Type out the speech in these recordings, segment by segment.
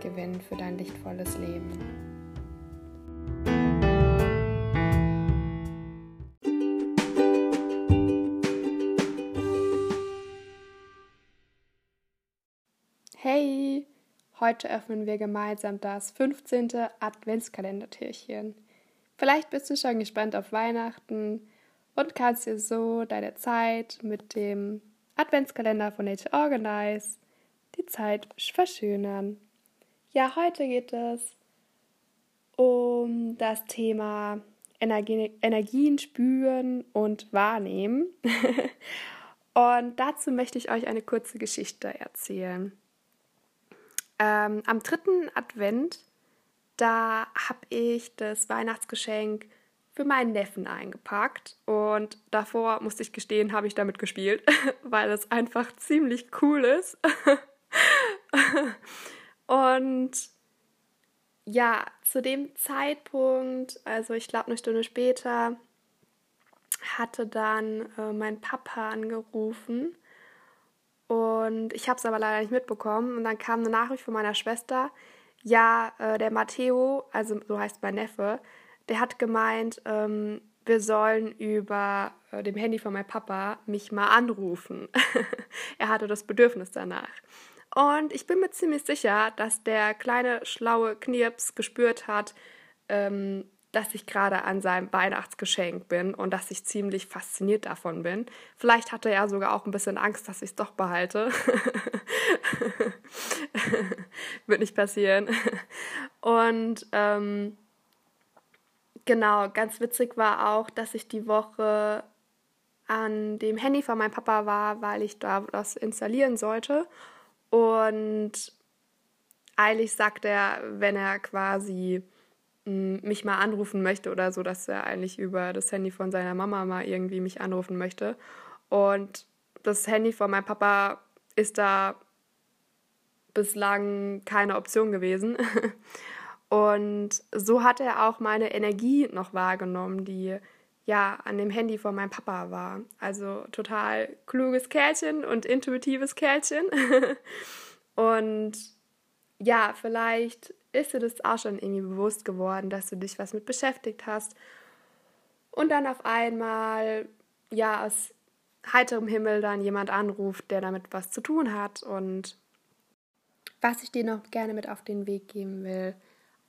gewinnen für dein lichtvolles Leben. Hey, heute öffnen wir gemeinsam das 15. Adventskalendertürchen. Vielleicht bist du schon gespannt auf Weihnachten und kannst dir so deine Zeit mit dem Adventskalender von Nature Organize die Zeit verschönern. Ja, heute geht es um das Thema Energie, Energien spüren und wahrnehmen. und dazu möchte ich euch eine kurze Geschichte erzählen. Ähm, am dritten Advent, da habe ich das Weihnachtsgeschenk für meinen Neffen eingepackt und davor musste ich gestehen, habe ich damit gespielt, weil es einfach ziemlich cool ist. und ja, zu dem Zeitpunkt, also ich glaube eine Stunde später, hatte dann äh, mein Papa angerufen und ich habe es aber leider nicht mitbekommen. Und dann kam eine Nachricht von meiner Schwester, ja, äh, der Matteo, also so heißt mein Neffe, der hat gemeint, ähm, wir sollen über äh, dem Handy von meinem Papa mich mal anrufen. er hatte das Bedürfnis danach. Und ich bin mir ziemlich sicher, dass der kleine schlaue Knirps gespürt hat, ähm, dass ich gerade an seinem Weihnachtsgeschenk bin und dass ich ziemlich fasziniert davon bin. Vielleicht hatte er sogar auch ein bisschen Angst, dass ich es doch behalte. Wird nicht passieren. Und ähm, genau, ganz witzig war auch, dass ich die Woche an dem Handy von meinem Papa war, weil ich da was installieren sollte. Und eilig sagt er, wenn er quasi mm, mich mal anrufen möchte oder so, dass er eigentlich über das Handy von seiner Mama mal irgendwie mich anrufen möchte. Und das Handy von meinem Papa ist da bislang keine Option gewesen. Und so hat er auch meine Energie noch wahrgenommen, die ja an dem Handy von meinem Papa war. Also total kluges Kerlchen und intuitives Kerlchen. und ja, vielleicht ist dir das auch schon irgendwie bewusst geworden, dass du dich was mit beschäftigt hast und dann auf einmal ja aus heiterem Himmel dann jemand anruft, der damit was zu tun hat und was ich dir noch gerne mit auf den Weg geben will.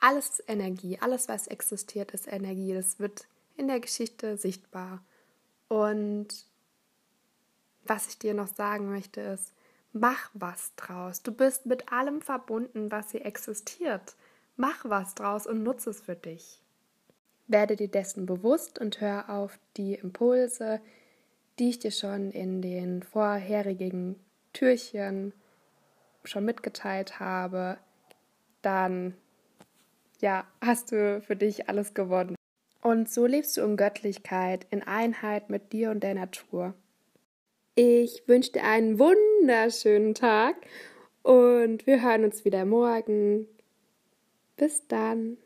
Alles ist Energie, alles was existiert ist Energie. Das wird in der Geschichte sichtbar. Und was ich dir noch sagen möchte ist, mach was draus. Du bist mit allem verbunden, was hier existiert. Mach was draus und nutze es für dich. Werde dir dessen bewusst und hör auf die Impulse, die ich dir schon in den vorherigen Türchen schon mitgeteilt habe, dann ja, hast du für dich alles gewonnen. Und so lebst du in Göttlichkeit, in Einheit mit dir und der Natur. Ich wünsche dir einen wunderschönen Tag und wir hören uns wieder morgen. Bis dann.